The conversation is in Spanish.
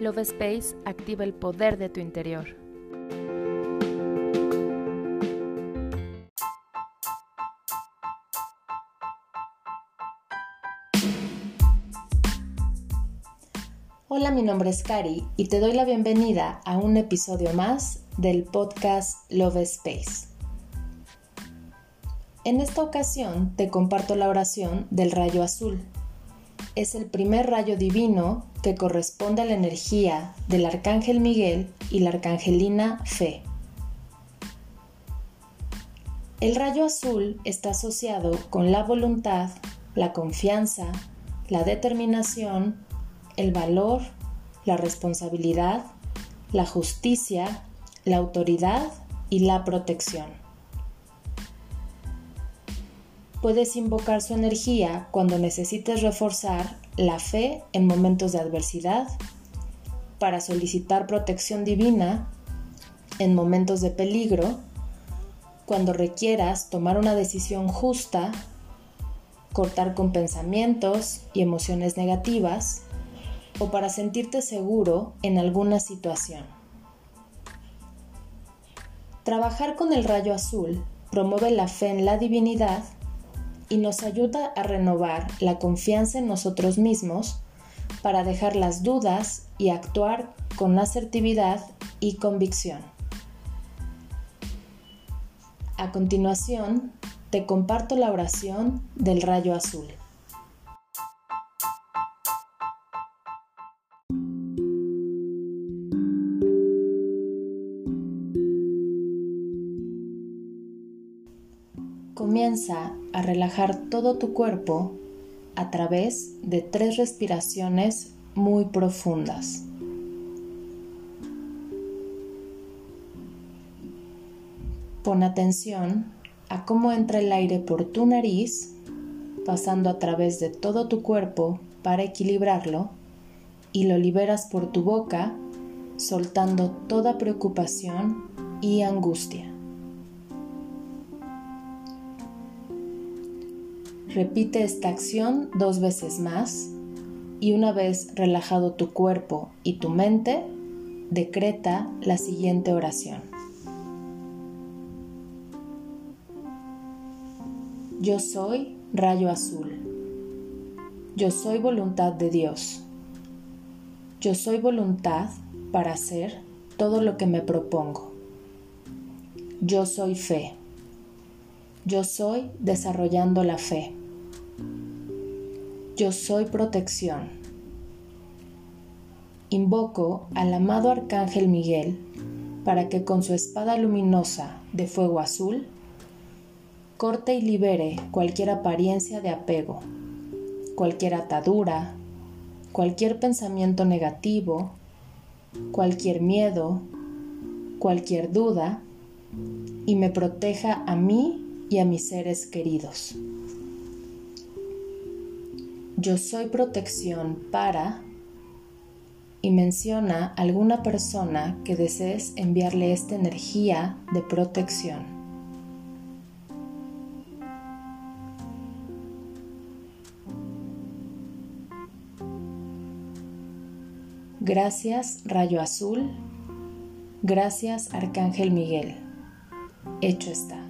Love Space activa el poder de tu interior. Hola, mi nombre es Cari y te doy la bienvenida a un episodio más del podcast Love Space. En esta ocasión te comparto la oración del rayo azul. Es el primer rayo divino que corresponde a la energía del arcángel Miguel y la arcangelina Fe. El rayo azul está asociado con la voluntad, la confianza, la determinación, el valor, la responsabilidad, la justicia, la autoridad y la protección. Puedes invocar su energía cuando necesites reforzar la fe en momentos de adversidad, para solicitar protección divina en momentos de peligro, cuando requieras tomar una decisión justa, cortar con pensamientos y emociones negativas, o para sentirte seguro en alguna situación. Trabajar con el rayo azul promueve la fe en la divinidad y nos ayuda a renovar la confianza en nosotros mismos para dejar las dudas y actuar con asertividad y convicción. A continuación, te comparto la oración del rayo azul. Comienza a relajar todo tu cuerpo a través de tres respiraciones muy profundas. Pon atención a cómo entra el aire por tu nariz, pasando a través de todo tu cuerpo para equilibrarlo, y lo liberas por tu boca, soltando toda preocupación y angustia. Repite esta acción dos veces más y una vez relajado tu cuerpo y tu mente, decreta la siguiente oración. Yo soy rayo azul. Yo soy voluntad de Dios. Yo soy voluntad para hacer todo lo que me propongo. Yo soy fe. Yo soy desarrollando la fe. Yo soy protección. Invoco al amado Arcángel Miguel para que con su espada luminosa de fuego azul corte y libere cualquier apariencia de apego, cualquier atadura, cualquier pensamiento negativo, cualquier miedo, cualquier duda y me proteja a mí y a mis seres queridos. Yo soy protección para y menciona alguna persona que desees enviarle esta energía de protección. Gracias Rayo Azul, gracias Arcángel Miguel. Hecho está.